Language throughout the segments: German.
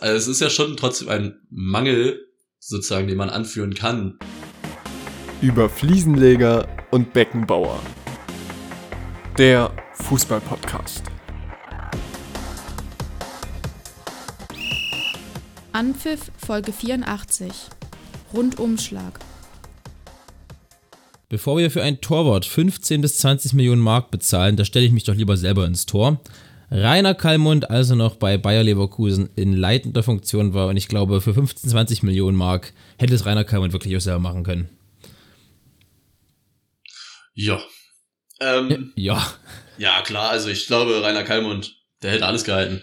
Also es ist ja schon trotzdem ein Mangel, sozusagen, den man anführen kann. Über Fliesenleger und Beckenbauer. Der Fußballpodcast. Anpfiff Folge 84. Rundumschlag. Bevor wir für ein Torwart 15 bis 20 Millionen Mark bezahlen, da stelle ich mich doch lieber selber ins Tor. Rainer Kallmund also noch bei Bayer Leverkusen in leitender Funktion war und ich glaube, für 15, 20 Millionen Mark hätte es Rainer Kallmund wirklich auch selber machen können. Ja. Ähm, ja. Ja, klar, also ich glaube, Rainer Kallmund, der hätte alles gehalten.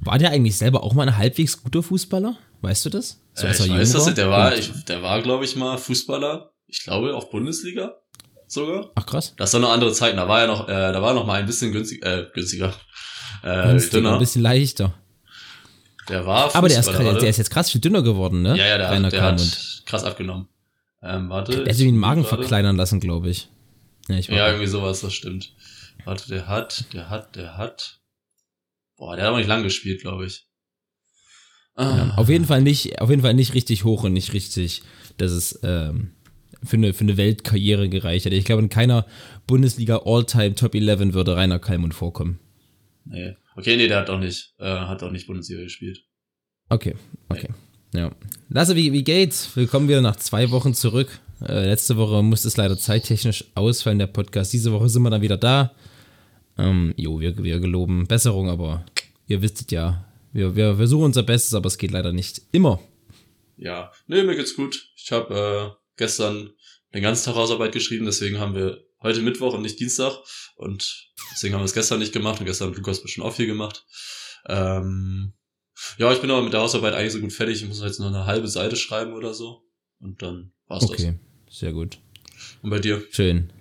War der eigentlich selber auch mal ein halbwegs guter Fußballer? Weißt du das? So, äh, ich weiß das, der war, ich, der war, glaube ich, mal Fußballer. Ich glaube, auch Bundesliga sogar. Ach krass. Das sind noch andere Zeiten. Da war ja noch, äh, da war noch mal ein bisschen günstig, äh, günstiger. Äh, günstiger, dünner. Ein bisschen leichter. Der war Aber der ist, der ist jetzt krass viel dünner geworden, ne? Ja, ja, der, Rainer der hat krass abgenommen. Ähm, warte. Der hat sich den Magen gerade. verkleinern lassen, glaube ich. Ja, ich ja irgendwie sowas, das stimmt. Warte, der hat, der hat, der hat. Boah, der hat aber nicht lang gespielt, glaube ich. Ah. Ja, auf jeden Fall nicht, auf jeden Fall nicht richtig hoch und nicht richtig, dass es ähm, für eine, für eine Weltkarriere gereicht hätte. Ich glaube, in keiner Bundesliga All-Time Top 11 würde Rainer Kallmund vorkommen. Nee. Okay, nee, der hat auch nicht, äh, hat auch nicht Bundesliga gespielt. Okay, okay. Nee. Ja. Lasse, wie, wie geht's? Willkommen wieder nach zwei Wochen zurück. Äh, letzte Woche musste es leider zeittechnisch ausfallen, der Podcast. Diese Woche sind wir dann wieder da. Ähm, jo, wir, wir geloben Besserung, aber ihr wisst ja, wir, wir versuchen unser Bestes, aber es geht leider nicht immer. Ja, nee, mir geht's gut. Ich habe äh, gestern den ganzen Tag Hausarbeit geschrieben, deswegen haben wir heute Mittwoch und nicht Dienstag und deswegen haben wir es gestern nicht gemacht und gestern hat Lukas bestimmt auch viel gemacht. Ähm, ja, ich bin aber mit der Hausarbeit eigentlich so gut fertig. Ich muss jetzt noch eine halbe Seite schreiben oder so und dann war's okay, das. Okay, sehr gut. Und bei dir? Schön.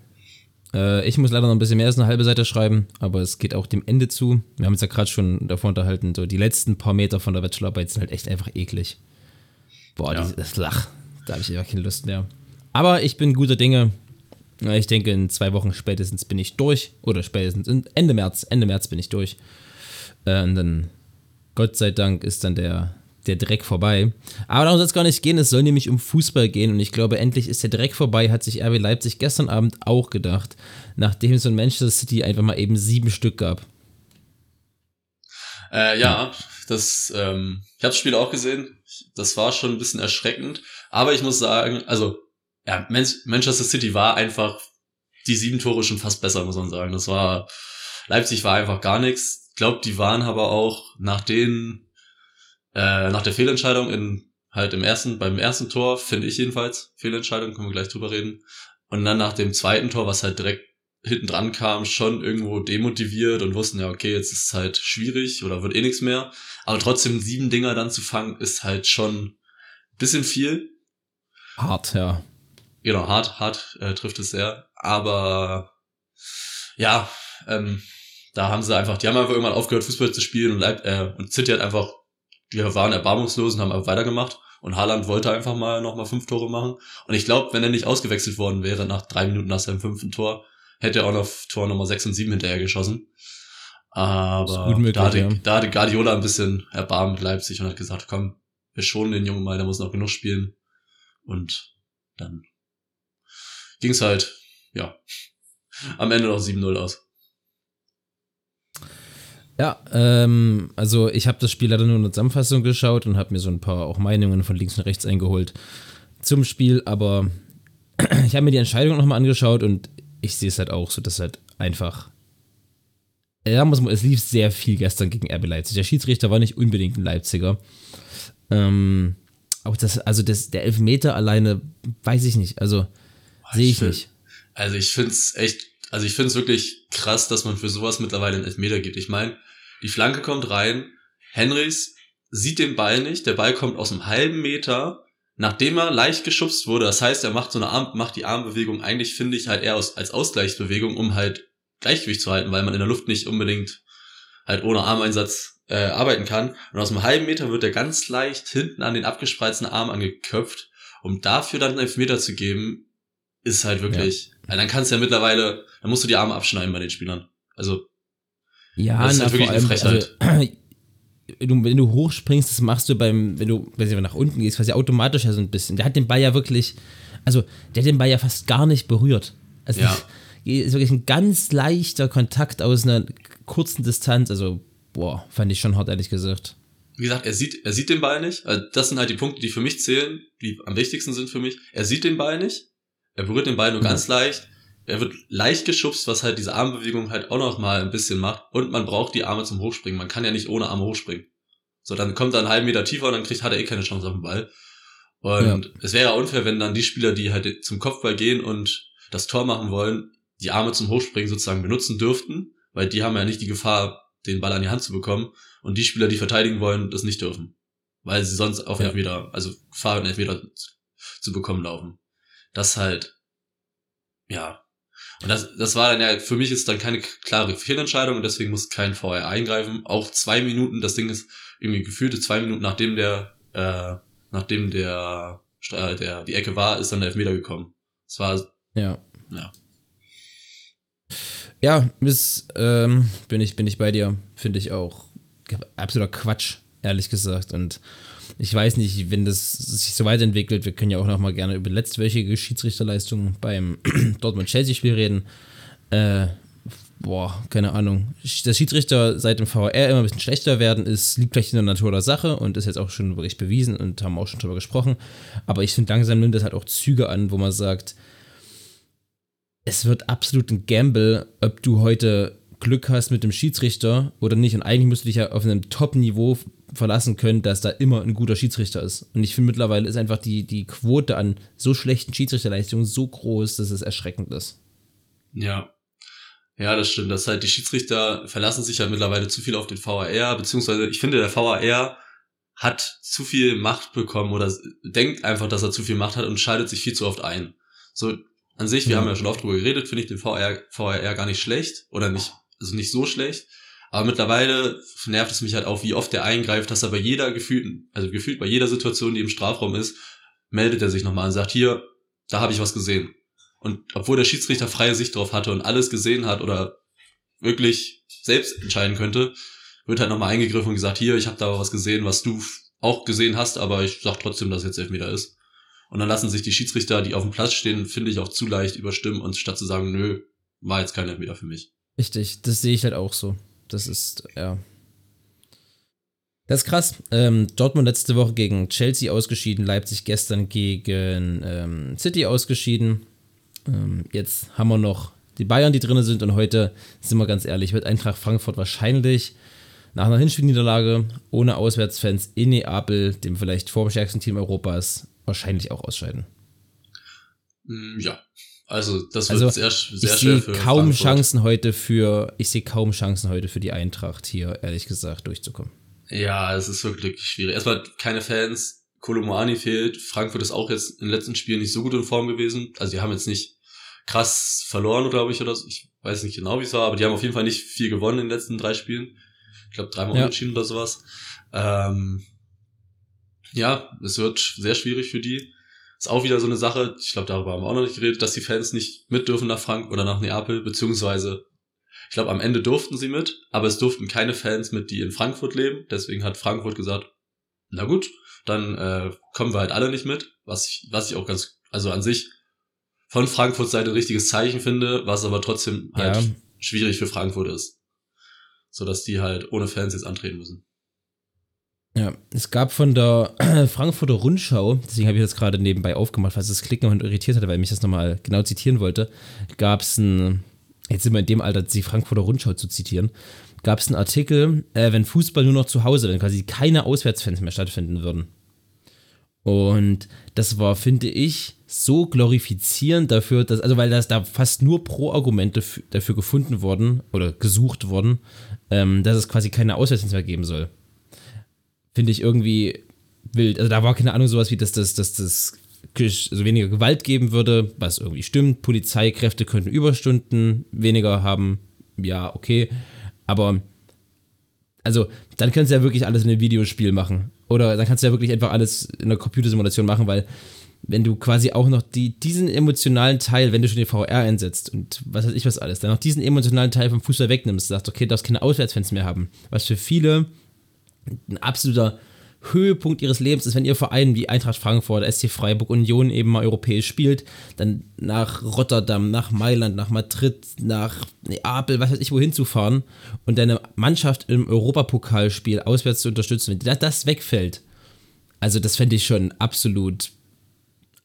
Äh, ich muss leider noch ein bisschen mehr als eine halbe Seite schreiben, aber es geht auch dem Ende zu. Wir haben uns ja gerade schon davor unterhalten, so die letzten paar Meter von der Bachelorarbeit sind halt echt einfach eklig. Boah, ja. das Lach, da habe ich einfach keine Lust mehr. Aber ich bin guter Dinge. Ich denke, in zwei Wochen spätestens bin ich durch. Oder spätestens Ende März. Ende März bin ich durch. Äh, und dann, Gott sei Dank, ist dann der, der Dreck vorbei. Aber darum soll es gar nicht gehen. Es soll nämlich um Fußball gehen. Und ich glaube, endlich ist der Dreck vorbei, hat sich RB Leipzig gestern Abend auch gedacht. Nachdem es in Manchester City einfach mal eben sieben Stück gab. Äh, ja, das, ähm, ich habe das Spiel auch gesehen. Das war schon ein bisschen erschreckend. Aber ich muss sagen, also, ja, Manchester City war einfach die sieben Tore schon fast besser, muss man sagen. Das war, Leipzig war einfach gar nichts. Ich glaube, die waren aber auch nach den, äh, nach der Fehlentscheidung in, halt im ersten, beim ersten Tor, finde ich jedenfalls, Fehlentscheidung, können wir gleich drüber reden. Und dann nach dem zweiten Tor, was halt direkt hinten dran kam, schon irgendwo demotiviert und wussten ja, okay, jetzt ist es halt schwierig oder wird eh nichts mehr. Aber trotzdem sieben Dinger dann zu fangen, ist halt schon bisschen viel. Hart, ja. Genau, hart, hart äh, trifft es sehr. Aber ja, ähm, da haben sie einfach, die haben einfach irgendwann aufgehört, Fußball zu spielen und, Leib, äh, und City hat einfach, wir waren erbarmungslos und haben einfach weitergemacht. Und Haaland wollte einfach mal nochmal fünf Tore machen. Und ich glaube, wenn er nicht ausgewechselt worden wäre nach drei Minuten nach seinem fünften Tor, hätte er auch noch Tor Nummer 6 und 7 hinterher geschossen. Aber möglich, da, hatte, ja. da hatte Guardiola ein bisschen Erbarmen mit Leipzig und hat gesagt, komm, wir schonen den Jungen mal, der muss noch genug spielen. Und dann ging's halt, ja, am Ende noch 7-0 aus. Ja, ähm, also ich habe das Spiel leider nur in der Zusammenfassung geschaut und habe mir so ein paar auch Meinungen von links und rechts eingeholt zum Spiel, aber ich habe mir die Entscheidung nochmal angeschaut und ich sehe es halt auch so, dass halt einfach. Ja, muss man, es lief sehr viel gestern gegen RB Leipzig. Der Schiedsrichter war nicht unbedingt ein Leipziger. Ähm, auch das, also das, der Elfmeter alleine, weiß ich nicht. Also sehe ich, ich nicht. Also ich finde es echt, also ich finde es wirklich krass, dass man für sowas mittlerweile einen Elfmeter gibt. Ich meine, die Flanke kommt rein, Henrys sieht den Ball nicht, der Ball kommt aus einem halben Meter nachdem er leicht geschubst wurde, das heißt, er macht so eine Arm, macht die Armbewegung eigentlich, finde ich, halt eher aus, als Ausgleichsbewegung, um halt Gleichgewicht zu halten, weil man in der Luft nicht unbedingt halt ohne Armeinsatz äh, arbeiten kann. Und aus einem halben Meter wird er ganz leicht hinten an den abgespreizten Arm angeköpft. Um dafür dann einen Elfmeter zu geben, ist halt wirklich, ja. also dann kannst du ja mittlerweile, dann musst du die Arme abschneiden bei den Spielern. Also, ja, das ist na, halt wirklich eine Frechheit. Also, wenn du, wenn du hochspringst, das machst du beim, wenn du, wenn du nach unten gehst, quasi automatisch ja so ein bisschen. Der hat den Ball ja wirklich, also der hat den Ball ja fast gar nicht berührt. Also Ja. ist wirklich ein ganz leichter Kontakt aus einer kurzen Distanz. Also, boah, fand ich schon hart, ehrlich gesagt. Wie gesagt, er sieht, er sieht den Ball nicht. Also das sind halt die Punkte, die für mich zählen, die am wichtigsten sind für mich. Er sieht den Ball nicht. Er berührt den Ball nur Mhm. ganz leicht. Er wird leicht geschubst, was halt diese Armbewegung halt auch noch mal ein bisschen macht. Und man braucht die Arme zum Hochspringen. Man kann ja nicht ohne Arme hochspringen. So, dann kommt er einen halben Meter tiefer und dann kriegt, hat er eh keine Chance auf den Ball. Und es wäre unfair, wenn dann die Spieler, die halt zum Kopfball gehen und das Tor machen wollen, die Arme zum Hochspringen sozusagen benutzen dürften, weil die haben ja nicht die Gefahr, den Ball an die Hand zu bekommen. Und die Spieler, die verteidigen wollen, das nicht dürfen. Weil sie sonst auf Ja. Elfmeter, also Gefahr, einen Elfmeter zu, zu bekommen laufen. Das halt, ja. Und das, das war dann ja, für mich ist dann keine klare Fehlentscheidung und deswegen muss kein VR eingreifen. Auch zwei Minuten, das Ding ist irgendwie gefühlte zwei Minuten nachdem der, äh, nachdem der, äh, der, die Ecke war, ist dann der Elfmeter gekommen. Es war, Ja. Ja. Ja, ist, ähm, bin ich, bin ich bei dir. Finde ich auch absoluter Quatsch, ehrlich gesagt. Und ich weiß nicht, wenn das sich so weiterentwickelt, wir können ja auch noch mal gerne über letztwöchige Schiedsrichterleistungen beim Dortmund-Chelsea-Spiel reden. Äh, boah, keine Ahnung. Dass Schiedsrichter seit dem VR immer ein bisschen schlechter werden, ist, liegt vielleicht in der Natur der Sache und ist jetzt auch schon wirklich bewiesen und haben auch schon drüber gesprochen. Aber ich finde, langsam nimmt das halt auch Züge an, wo man sagt, es wird absolut ein Gamble, ob du heute Glück hast mit dem Schiedsrichter oder nicht. Und eigentlich musst du dich ja auf einem Top-Niveau verlassen können, dass da immer ein guter Schiedsrichter ist. Und ich finde mittlerweile ist einfach die, die Quote an so schlechten Schiedsrichterleistungen so groß, dass es erschreckend ist. Ja. Ja, das stimmt. Das halt, die Schiedsrichter verlassen sich ja mittlerweile zu viel auf den VAR, beziehungsweise ich finde, der VAR hat zu viel Macht bekommen oder denkt einfach, dass er zu viel Macht hat und schaltet sich viel zu oft ein. So, an sich, wir Ja. haben ja schon oft drüber geredet, finde ich den VAR, VAR gar nicht schlecht oder nicht, also nicht so schlecht. Aber mittlerweile nervt es mich halt auch, wie oft der eingreift, dass er bei jeder gefühlten, also gefühlt bei jeder Situation, die im Strafraum ist, meldet er sich nochmal und sagt, hier, da habe ich was gesehen. Und obwohl der Schiedsrichter freie Sicht drauf hatte und alles gesehen hat oder wirklich selbst entscheiden könnte, wird halt nochmal eingegriffen und gesagt, hier, ich habe da was gesehen, was du auch gesehen hast, aber ich sag trotzdem, dass es jetzt Elfmeter ist. Und dann lassen sich die Schiedsrichter, die auf dem Platz stehen, finde ich auch zu leicht überstimmen und statt zu sagen, nö, war jetzt kein Elfmeter für mich. Richtig, das sehe ich halt auch so. Das ist, ja. Das ist krass. Ähm, Dortmund letzte Woche gegen Chelsea ausgeschieden, Leipzig gestern gegen ähm, City ausgeschieden. Ähm, jetzt haben wir noch die Bayern, die drin sind und heute, sind wir ganz ehrlich, wird Eintracht Frankfurt wahrscheinlich nach einer Hinspielniederlage ohne Auswärtsfans in Neapel, dem vielleicht formstärksten Team Europas, wahrscheinlich auch ausscheiden. Mm, Ja, also das wird Also, sehr, Ich sehr schwer sehe für kaum Frankfurt. Chancen heute für, ich sehe kaum Chancen heute für die Eintracht hier, ehrlich gesagt, durchzukommen. Ja, es ist wirklich schwierig. Erstmal keine Fans. Kolomoani fehlt. Frankfurt ist auch jetzt in den letzten Spielen nicht so gut in Form gewesen. Also die haben jetzt nicht krass verloren, glaube ich, oder so. Ich weiß nicht genau, wie es war, aber die haben auf jeden Fall nicht viel gewonnen in den letzten drei Spielen. Ich glaube, dreimal Ja. unentschieden oder sowas. Ähm, ja, es wird sehr schwierig für die. Ist auch wieder so eine Sache, ich glaube, darüber haben wir auch noch nicht geredet, dass die Fans nicht mit dürfen nach Frank oder nach Neapel, beziehungsweise ich glaube, am Ende durften sie mit, aber es durften keine Fans mit, die in Frankfurt leben. Deswegen hat Frankfurt gesagt, na gut, dann äh, kommen wir halt alle nicht mit, was ich, was ich auch ganz, also an sich von Frankfurts Seite ein richtiges Zeichen finde, was aber trotzdem halt Ja. schwierig für Frankfurt ist. So dass die halt ohne Fans jetzt antreten müssen. Ja, es gab von der Frankfurter Rundschau, deswegen habe ich das gerade nebenbei aufgemacht, falls das Klicken und irritiert hatte, weil mich das nochmal genau zitieren wollte, gab es ein, jetzt sind wir in dem Alter, die Frankfurter Rundschau zu zitieren, gab es einen Artikel, äh, wenn Fußball nur noch zu Hause, wenn quasi keine Auswärtsfans mehr stattfinden würden. Und das war, finde ich, so glorifizierend dafür, dass, also weil das da fast nur Pro-Argumente dafür gefunden wurden oder gesucht wurden, ähm, dass es quasi keine Auswärtsfans mehr geben soll finde ich irgendwie wild. Also da war keine Ahnung sowas wie, dass das, dass das also weniger Gewalt geben würde, was irgendwie stimmt. Polizeikräfte könnten Überstunden weniger haben. Ja, okay. Aber also dann kannst du ja wirklich alles in einem Videospiel machen. Oder dann kannst du ja wirklich einfach alles in einer Computersimulation machen, weil wenn du quasi auch noch die, diesen emotionalen Teil, wenn du schon den VR einsetzt und was weiß ich was alles, dann noch diesen emotionalen Teil vom Fußball wegnimmst, sagst, okay, du darfst keine Auswärtsfans mehr haben. Was für viele ein absoluter Höhepunkt ihres Lebens ist, wenn ihr Verein wie Eintracht Frankfurt, SC Freiburg, Union eben mal europäisch spielt, dann nach Rotterdam, nach Mailand, nach Madrid, nach Neapel, was weiß ich, wohin zu fahren und deine Mannschaft im Europapokalspiel auswärts zu unterstützen, wenn das wegfällt. Also das fände ich schon absolut,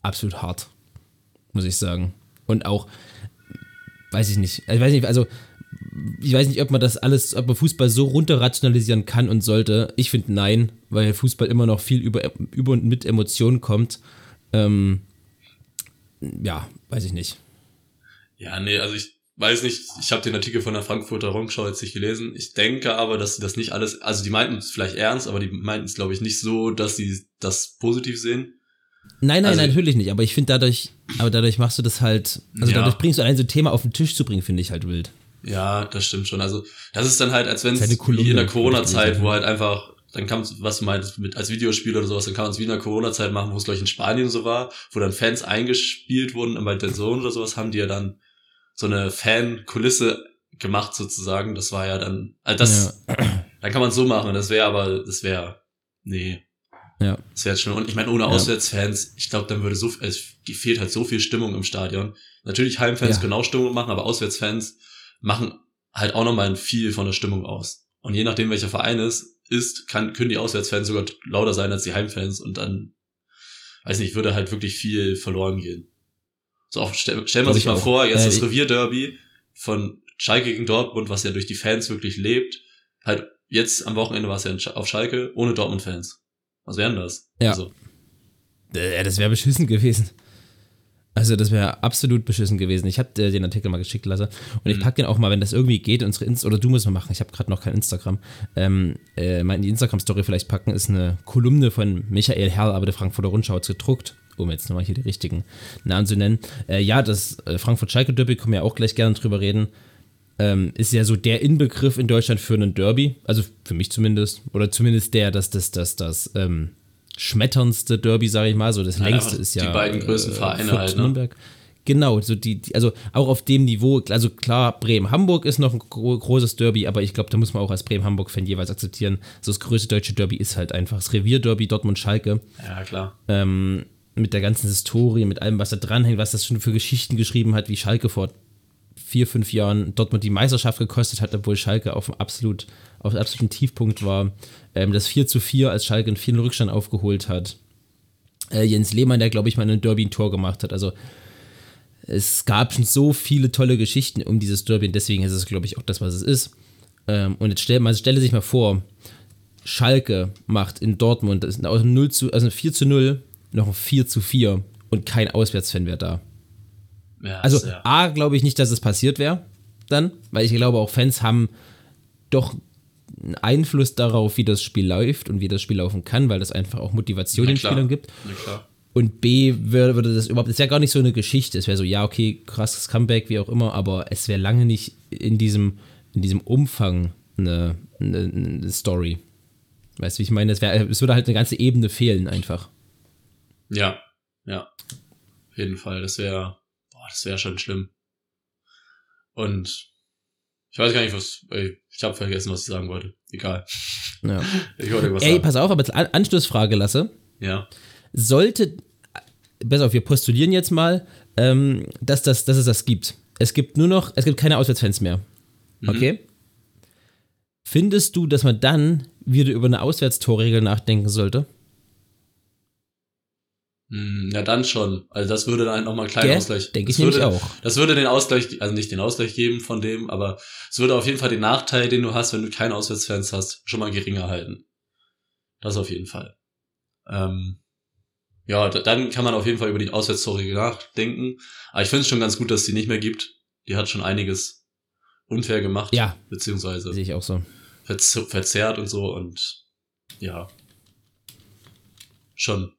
absolut hart, muss ich sagen. Und auch, weiß ich nicht, ich weiß nicht, also ich weiß nicht, ob man das alles, ob man Fußball so runterrationalisieren kann und sollte. Ich finde nein, weil Fußball immer noch viel über, über und mit Emotionen kommt. Ähm, ja, weiß ich nicht. Ja, nee, also ich weiß nicht, ich habe den Artikel von der Frankfurter Rundschau jetzt nicht gelesen. Ich denke aber, dass sie das nicht alles, also die meinten es vielleicht ernst, aber die meinten es, glaube ich, nicht so, dass sie das positiv sehen. Nein, nein, also, natürlich nicht, aber ich finde dadurch, aber dadurch machst du das halt, also ja. dadurch bringst du ein so Thema auf den Tisch zu bringen, finde ich halt wild. Ja, das stimmt schon. Also, das ist dann halt, als wenn es wie in der Corona-Zeit, wo halt einfach, dann kam was du meinst, mit, als Videospiel oder sowas, dann kann man es wie in der Corona-Zeit machen, wo es, glaube ich, in Spanien so war, wo dann Fans eingespielt wurden, und bei der Zone oder sowas haben die ja dann so eine Fan-Kulisse gemacht sozusagen. Das war ja dann, also das, ja. dann kann man es so machen. Das wäre aber, das wäre, nee. Ja. Das wäre schon, und ich meine, ohne ja. Auswärtsfans, ich glaube, dann würde so, es fehlt halt so viel Stimmung im Stadion. Natürlich Heimfans ja. können auch Stimmung machen, aber Auswärtsfans, machen halt auch nochmal viel von der Stimmung aus. Und je nachdem, welcher Verein es ist, kann, können die Auswärtsfans sogar lauter sein als die Heimfans und dann, weiß nicht, würde halt wirklich viel verloren gehen. So, auch, stell, stell man sich mal auch. vor, jetzt äh, das Revierderby von Schalke gegen Dortmund, was ja durch die Fans wirklich lebt, halt jetzt am Wochenende war es ja auf Schalke ohne Dortmund-Fans. Was wären das? Ja. Also. Ja, das wäre beschissen gewesen. Also das wäre absolut beschissen gewesen. Ich habe den Artikel mal geschickt lassen und ich mhm. packe den auch mal, wenn das irgendwie geht, unsere Inst oder du musst mal machen. Ich habe gerade noch kein Instagram. Ähm, äh, mal in die Instagram-Story vielleicht packen ist eine Kolumne von Michael Herr, aber der Frankfurter Rundschau hat gedruckt, um jetzt nochmal hier die richtigen Namen zu nennen. Äh, ja, das äh, Frankfurt-Schalke-Derby, können wir ja auch gleich gerne drüber reden. Ähm, ist ja so der Inbegriff in Deutschland für einen Derby, also für mich zumindest, oder zumindest der, dass das, das, das, ähm, schmetterndste Derby, sage ich mal, so das ja, längste ist ja. Die beiden größten äh, Vereine halt, ne? Nürnberg. Genau, so die, die, also auch auf dem Niveau, also klar, Bremen-Hamburg ist noch ein großes Derby, aber ich glaube, da muss man auch als Bremen-Hamburg-Fan jeweils akzeptieren, so das größte deutsche Derby ist halt einfach das Revier-Derby Dortmund-Schalke. Ja, klar. Ähm, mit der ganzen Historie, mit allem, was da dranhängt, was das schon für Geschichten geschrieben hat, wie Schalke vor vier, fünf Jahren Dortmund die Meisterschaft gekostet hat, obwohl Schalke auf dem absolut, auf dem absoluten Tiefpunkt war. Ähm, das 4 zu 4, als Schalke einen vielen Rückstand aufgeholt hat. Äh, Jens Lehmann, der, glaube ich, mal ein Derby ein Tor gemacht hat. Also es gab schon so viele tolle Geschichten um dieses Derby und deswegen ist es, glaube ich, auch das, was es ist. Ähm, und jetzt stell, man stelle sich mal vor, Schalke macht in Dortmund aus einem 0 zu, also 4 zu 0 noch ein 4 zu 4 und kein Auswärtsfan wäre da. Ja, also ja. A, glaube ich nicht, dass es passiert wäre dann, weil ich glaube auch Fans haben doch einen Einfluss darauf, wie das Spiel läuft und wie das Spiel laufen kann, weil das einfach auch Motivation den Spielern gibt. Und B würde das überhaupt, es wäre gar nicht so eine Geschichte. Es wäre so, ja, okay, krasses Comeback, wie auch immer, aber es wäre lange nicht in diesem, in diesem Umfang eine, eine, eine Story. Weißt du, wie ich meine? Es, wär, es würde halt eine ganze Ebene fehlen, einfach. Ja, ja. Auf jeden Fall. Das wäre das wäre schon schlimm. Und ich weiß gar nicht, was. Ich habe vergessen, was ich sagen wollte. Egal. Ja. Ich wollte was Ey, sagen. pass auf, aber An Anschlussfrage lasse. Ja. Sollte. Besser auf, wir postulieren jetzt mal, ähm, dass, das, dass es das gibt. Es gibt nur noch, es gibt keine Auswärtsfans mehr. Mhm. Okay? Findest du, dass man dann wieder über eine Auswärtstorregel nachdenken sollte? Hm, ja, dann schon. Also das würde dann nochmal einen kleinen Gell? Ausgleich. Denke ich würde, auch. Das würde den Ausgleich, also nicht den Ausgleich geben von dem, aber es würde auf jeden Fall den Nachteil, den du hast, wenn du keine Auswärtsfans hast, schon mal geringer halten. Das auf jeden Fall. Ähm, ja, dann kann man auf jeden Fall über die Auswärtsstory nachdenken. Aber ich finde es schon ganz gut, dass sie nicht mehr gibt. Die hat schon einiges unfair gemacht. Ja. Beziehungsweise. Sehe ich auch so. Verzerrt und so und ja. Schon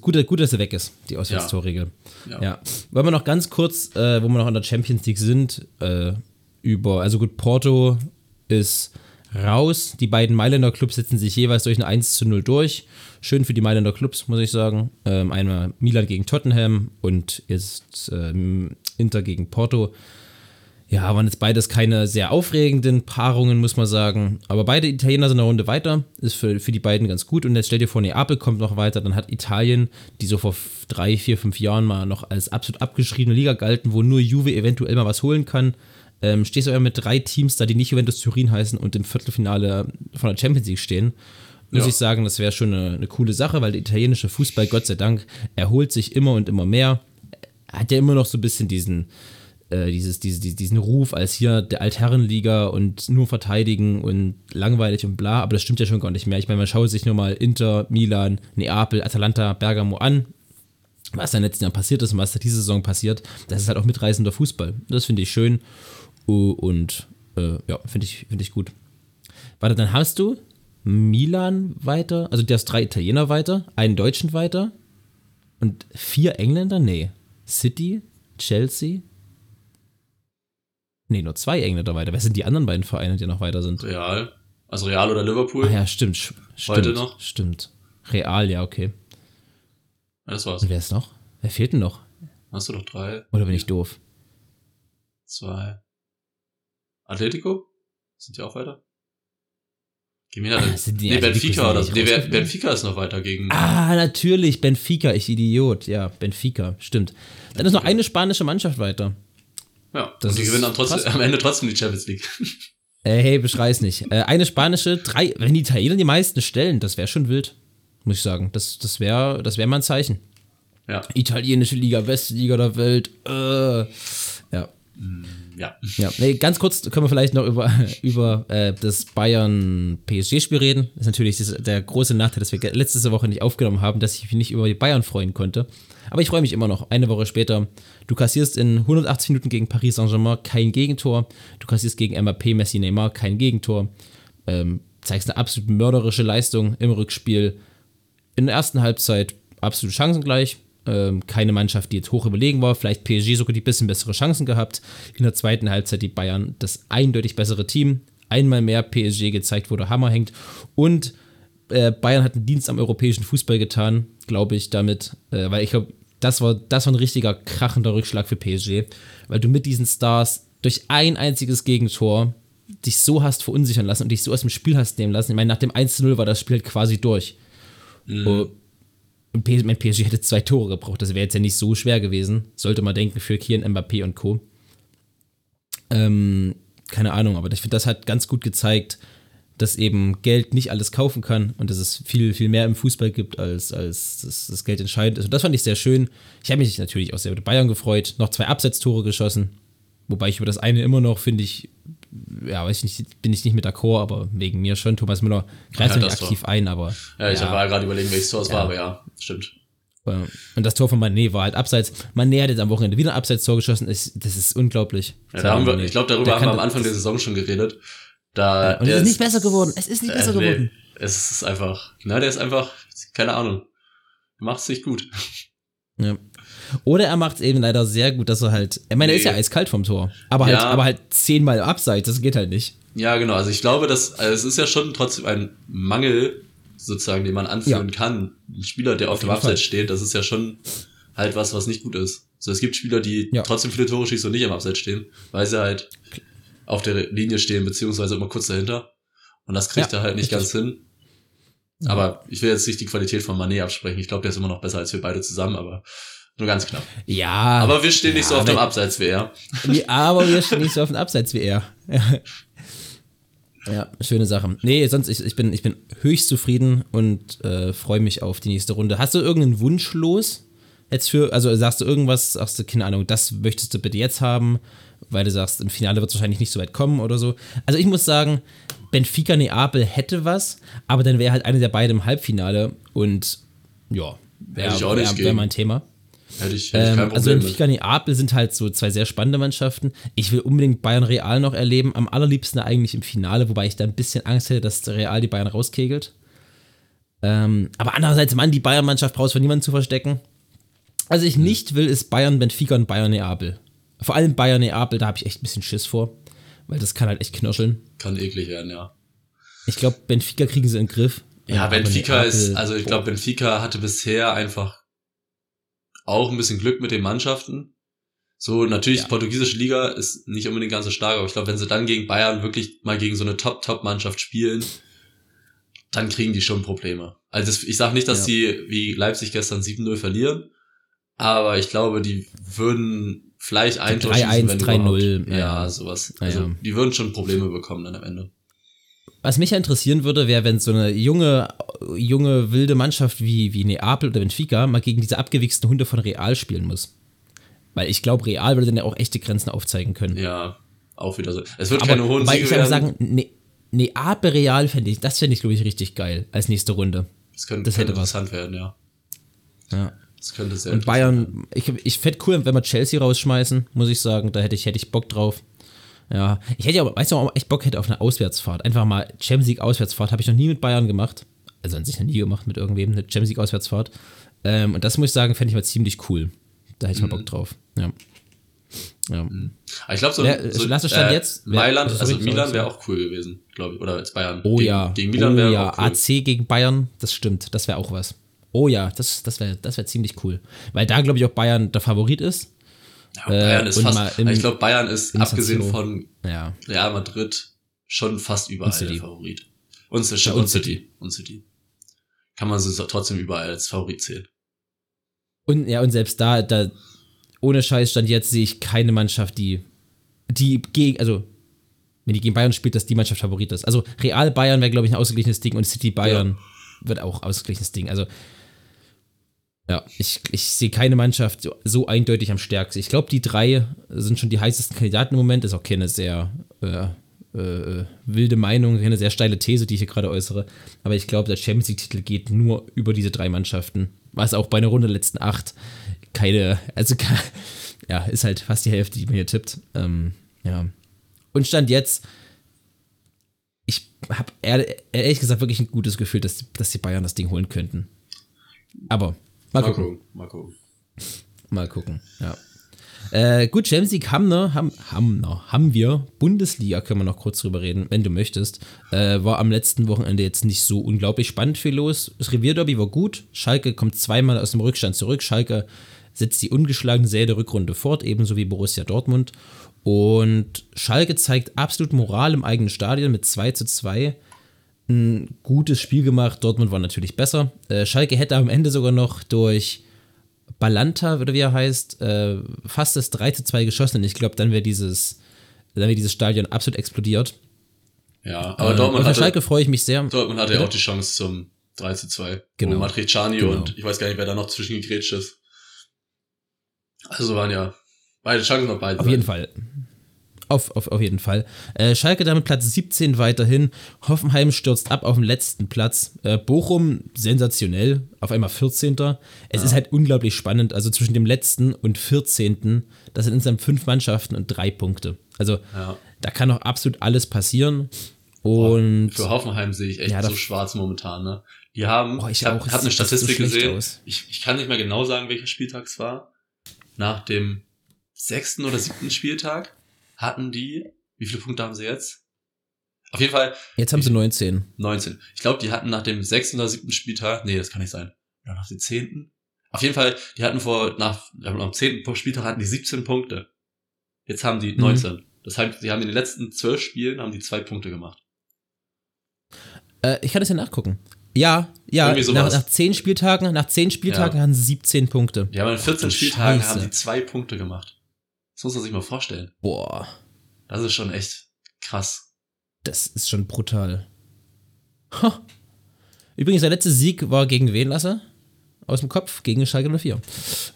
gut, gut, dass er weg ist, die Auswärtstorregel. Ja. ja. ja. Wollen wir noch ganz kurz, äh, wo wir noch an der Champions League sind, äh, über, also gut, Porto ist raus. Die beiden Mailänder Clubs setzen sich jeweils durch ein 1 zu 0 durch. Schön für die Mailänder Clubs, muss ich sagen. Ähm, einmal Milan gegen Tottenham und jetzt ähm, Inter gegen Porto. Ja, waren jetzt beides keine sehr aufregenden Paarungen, muss man sagen. Aber beide Italiener sind eine Runde weiter. Ist für, für die beiden ganz gut. Und jetzt stell dir vor, Neapel kommt noch weiter. Dann hat Italien, die so vor drei, vier, fünf Jahren mal noch als absolut abgeschriebene Liga galten, wo nur Juve eventuell mal was holen kann, ähm, stehst du aber mit drei Teams da, die nicht Juventus Turin heißen und im Viertelfinale von der Champions League stehen. Muss Ja. ich sagen, das wäre schon eine, eine coole Sache, weil der italienische Fußball, Gott sei Dank, erholt sich immer und immer mehr. Hat ja immer noch so ein bisschen diesen, äh, dieses, diese, diese- diesen Ruf als hier der Altherrenliga und nur verteidigen und langweilig und bla, aber das stimmt ja schon gar nicht mehr. Ich meine, man schaut sich nur mal Inter, Milan, Neapel, Atalanta, Bergamo an, was da den letzten Jahren passiert ist und was da diese Saison passiert. Das ist halt auch mitreißender Fußball. Das finde ich schön und äh, ja, finde ich, finde ich gut. Warte, dann hast du Milan weiter, also du hast drei Italiener weiter, einen Deutschen weiter und vier Engländer? Nee. City, Chelsea. Nee, nur zwei Engländer weiter. Wer sind die anderen beiden Vereine, die noch weiter sind? Real. Also Real oder Liverpool. Ah ja, stimmt. sch- Stimmt, Heute noch? Stimmt. Real, ja, okay. Ja, das war's. Und wer ist noch? Wer fehlt denn noch? Hast du doch drei, Oder bin ich doof? zwei. Atletico? Sind die auch weiter? Geh mir da Ah, sind die Nee, also Benfica oder so. Nee? Benfica ist noch weiter gegen. Ah, natürlich, Benfica, ich Idiot. Ja, Benfica, stimmt. Dann ist noch eine spanische Mannschaft weiter. Ja, Das und die gewinnen dann trotzdem, am Ende trotzdem die Champions League. Äh, hey, beschrei's nicht. Äh, eine spanische, drei, wenn die Italiener die meisten stellen, das wäre schon wild. Muss ich sagen. Das, das wäre das wär mal ein Zeichen. ja. Italienische Liga, beste Liga der Welt. Äh, ja. Ja. Ja, nee, ganz kurz können wir vielleicht noch über, über äh, das Bayern-PSG-Spiel reden. Das ist natürlich das, der große Nachteil, dass wir letzte Woche nicht aufgenommen haben, dass ich mich nicht über die Bayern freuen konnte. Aber ich freue mich immer noch. Eine Woche später, du kassierst in 180 Minuten gegen Paris Saint-Germain kein Gegentor. Du kassierst gegen Mbappé, Messi, Neymar kein Gegentor. Ähm, zeigst eine absolut mörderische Leistung im Rückspiel. In der ersten Halbzeit absolut chancengleich. Ähm, keine Mannschaft, die jetzt hoch überlegen war. Vielleicht PSG sogar die bisschen bessere Chancen gehabt. In der zweiten Halbzeit die Bayern das eindeutig bessere Team. Einmal mehr PSG gezeigt, wo der Hammer hängt. Und äh, Bayern hat einen Dienst am europäischen Fußball getan, glaube ich, damit. Äh, weil ich glaube, das war, das war ein richtiger krachender Rückschlag für PSG. Weil du mit diesen Stars durch ein einziges Gegentor dich so hast verunsichern lassen und dich so aus dem Spiel hast nehmen lassen. Ich meine, nach dem 1-0 war das Spiel halt quasi durch. Oh, und P- mein PSG hätte zwei Tore gebraucht. Das wäre jetzt ja nicht so schwer gewesen. Sollte man denken für Kian Mbappé und Co. Ähm, keine Ahnung, aber ich finde, das hat ganz gut gezeigt, dass eben Geld nicht alles kaufen kann und dass es viel, viel mehr im Fußball gibt, als, als das, das Geld entscheidend ist. Und das fand ich sehr schön. Ich habe mich natürlich auch sehr über Bayern gefreut. Noch zwei Absetztore geschossen. Wobei ich über das eine immer noch, finde ich, ja, weiß ich nicht, bin ich nicht mit d'accord, aber wegen mir schon. Thomas Müller greift Ja, nicht aktiv ein, aber. Ja, ich ja. war gerade überlegen, welches Tor es war, aber ja, stimmt. Und das Tor von Mané war halt abseits. Mané hat jetzt am Wochenende wieder ein Abseits-Tor geschossen. Das ist unglaublich. Ja, da haben wir, ich glaube, darüber Der haben wir am Anfang der Saison schon geredet. Da, Und es ist nicht besser geworden. Es ist nicht besser äh, nee, geworden. Es ist einfach, na, der ist einfach, keine Ahnung, macht sich gut. Ja. Oder er macht es eben leider sehr gut, dass er halt. Ich meine, er ist Nee. ja eiskalt vom Tor. Aber halt, Ja. aber halt zehnmal abseits. Das geht halt nicht. Ja, genau. Also ich glaube, dass also es ist ja schon trotzdem ein Mangel, sozusagen, den man anführen kann. Ein Spieler, der auf, dem jeden Abseits Fall. steht, das ist ja schon halt was, was nicht gut ist. So, es gibt Spieler, die Ja. trotzdem viele Tore schießen und nicht im Abseits stehen, weil sie halt auf der Linie stehen, beziehungsweise immer kurz dahinter. Und das kriegt Ja, er halt nicht richtig. ganz hin. Aber ich will jetzt nicht die Qualität von Manet absprechen. Ich glaube, der ist immer noch besser als wir beide zusammen, aber nur ganz knapp. Ja. Aber wir stehen nicht so ja, auf dem Abseits wie er. Aber wir stehen nicht so auf dem Abseits wie er. ja, schöne Sache. Nee, sonst, ich, ich, bin, ich bin höchst zufrieden und äh, freue mich auf die nächste Runde. Hast du irgendeinen Wunsch los? Jetzt für, also sagst du irgendwas, sagst du, keine Ahnung, das möchtest du bitte jetzt haben, weil du sagst, im Finale wird es wahrscheinlich nicht so weit kommen oder so. Also ich muss sagen, Benfica Neapel hätte was, aber dann wäre halt eine der beiden im Halbfinale und ja, wäre wär, wär mein Thema. Hätte ich, hätte ich Ähm, also. Benfica Neapel sind halt so zwei sehr spannende Mannschaften. Ich will unbedingt Bayern Real noch erleben. Am allerliebsten eigentlich im Finale, wobei ich da ein bisschen Angst hätte, dass Real die Bayern rauskegelt. Ähm, aber andererseits, Mann, die Bayern-Mannschaft brauchst du von niemandem zu verstecken. Also Hm. ich nicht will, ist Bayern, Benfica und Bayern Neapel. Vor allem Bayern Neapel, da habe ich echt ein bisschen Schiss vor. Weil das kann halt echt knirscheln. Kann eklig werden, ja. Ich glaube, Benfica kriegen sie in den Griff. Ja, Benfica Neapel- ist, also ich glaube, Benfica hatte bisher einfach auch ein bisschen Glück mit den Mannschaften. So, natürlich, Ja. portugiesische Liga ist nicht unbedingt ganz so stark, aber ich glaube, wenn sie dann gegen Bayern wirklich mal gegen so eine Top-Top-Mannschaft spielen, dann kriegen die schon Probleme. Also das, ich sage nicht, dass Ja. die wie Leipzig gestern 7-0 verlieren, aber ich glaube, die würden vielleicht ein Tor 3-1, schießen, wenn 3-0, überhaupt. Ja, ja. sowas. Also ja. die würden schon Probleme bekommen dann am Ende. Was mich ja interessieren würde, wäre, wenn so eine junge, junge, wilde Mannschaft wie, wie Neapel oder Benfica mal gegen diese abgewichsten Hunde von Real spielen muss. Weil ich glaube, Real würde dann ja auch echte Grenzen aufzeigen können. Ja, auch wieder so. Es wird aber keine hohen Siege ich werden. sagen, ne, Neapel Real fände ich, das fände ich, glaube ich, richtig geil als nächste Runde. das könnte, das könnte hätte was. interessant werden, ja. Ja. Das könnte sehr Und. Bayern, ich, ich fände cool, wenn wir Chelsea rausschmeißen, muss ich sagen. Da hätte ich, hätte ich Bock drauf. Ja, ich hätte ja, aber- weißt du, warum ich echt Bock hätte auf eine Auswärtsfahrt. Einfach mal Champions League Auswärtsfahrt. Habe ich noch nie mit Bayern gemacht. Also an sich noch nie gemacht mit irgendwem, eine Champions League Auswärtsfahrt. Ähm, und das muss ich sagen, fände ich mal ziemlich cool. Da hätte ich Mhm. mal Bock drauf. Ja. Ja. Aber ich glaube, so, Wer- so lass es Stand jetzt? Mailand, also Milan wäre auch cool gewesen, glaube ich. Oder jetzt Bayern. Oh gegen, ja. Gegen Milan oh wäre ja. auch cool. AC gegen Bayern, das stimmt. Das wäre auch was. Oh ja, das, das wäre das wär ziemlich cool. Weil da, glaube ich, auch Bayern der Favorit ist. Ja, Bayern äh, ist fast, im- ich glaube, Bayern ist, abgesehen von Ja. Real Madrid, schon fast überall City. der Favorit. Und, City. Ja, und, und City. Und City. Kann man sie so trotzdem überall als Favorit zählen. Und ja, und selbst da, da, ohne Scheiß stand jetzt, sehe ich keine Mannschaft, die, die gegen, also, wenn die gegen Bayern spielt, dass die Mannschaft Favorit ist. Also, Real Bayern wäre, glaube ich, ein ausgeglichenes Ding und City Bayern wird auch ausgeglichenes Ding. Also, ja, ich, ich sehe keine Mannschaft so, so eindeutig am stärksten. Ich glaube, die drei sind schon die heißesten Kandidaten im Moment. Ist auch keine sehr äh, äh, wilde Meinung, keine sehr steile These, die ich hier gerade äußere. Aber ich glaube, der Champions League-Titel geht nur über diese drei Mannschaften. Was auch bei einer Runde der letzten acht keine, also ja, ist halt fast die Hälfte, die man hier tippt. Ähm, ja. Und Stand jetzt, ich habe ehrlich gesagt wirklich ein gutes Gefühl, dass, dass die Bayern das Ding holen könnten. Aber mal, gucken. Mal gucken. Mal gucken, ja. Äh, gut, Champions League haben, ne, haben, haben, ne, haben wir. Bundesliga können wir noch kurz drüber reden, wenn du möchtest. Äh, war am letzten Wochenende jetzt nicht so unglaublich spannend viel los. Das Revierderby war gut. Schalke kommt zweimal aus dem Rückstand zurück. Schalke setzt die ungeschlagene Serie der Rückrunde fort, ebenso wie Borussia Dortmund. Und Schalke zeigt absolut Moral im eigenen Stadion mit 2 zu 2 ein gutes Spiel gemacht. Dortmund war natürlich besser. Äh, Schalke hätte am Ende sogar noch durch Balanta, oder wie er heißt, äh, fast das 3 zu 2 geschossen. Und ich glaube, dann wäre dieses, dann wäre dieses Stadion absolut explodiert. Ja, aber Äh, Dortmund und hatte, Schalke freue ich mich sehr. Dortmund hatte ja auch die Chance zum 3 zu 2. Genau. Wo Matriciani Genau. und ich weiß gar nicht, wer da noch zwischen gegrätscht ist. Also waren ja beide Chancen noch beide. Auf jeden Fall. Auf, auf, auf jeden Fall. Äh, Schalke damit Platz 17 weiterhin. Hoffenheim stürzt ab auf den letzten Platz. Äh, Bochum sensationell, auf einmal 14. Es ist halt unglaublich spannend. Also zwischen dem letzten und 14. Das sind insgesamt fünf Mannschaften und drei Punkte. Also Ja. da kann noch absolut alles passieren. Und Für Hoffenheim sehe ich echt Ja, so schwarz momentan, ne? Die haben, Boah, ich ich habe hab eine so Statistik schlecht gesehen. aus. Ich, ich kann nicht mehr genau sagen, welcher Spieltag es war. Nach dem sechsten oder siebten Spieltag hatten die, wie viele Punkte haben sie jetzt? Auf jeden Fall jetzt haben sie 19. 19. Ich glaube, die hatten nach dem sechsten oder siebten Spieltag, nee, das kann nicht sein. Oder nach dem zehnten? Auf jeden Fall, die hatten vor, nach, dem zehnten Spieltag hatten die 17 Punkte. Jetzt haben die Mhm. 19. Das heißt, die haben in den letzten zwölf Spielen haben die zwei Punkte gemacht. Äh, ich kann das ja nachgucken. Ja, ja, nach, nach zehn Spieltagen, nach zehn Spieltagen Ja. haben sie 17 Punkte. Die haben in 14 du Spieltagen Scheiße. haben die zwei Punkte gemacht. Das muss man sich mal vorstellen. Boah. Das ist schon echt krass. Das ist schon brutal. Ha. Übrigens, der letzte Sieg war gegen wen, Lasse? Aus dem Kopf, gegen Schalke 04.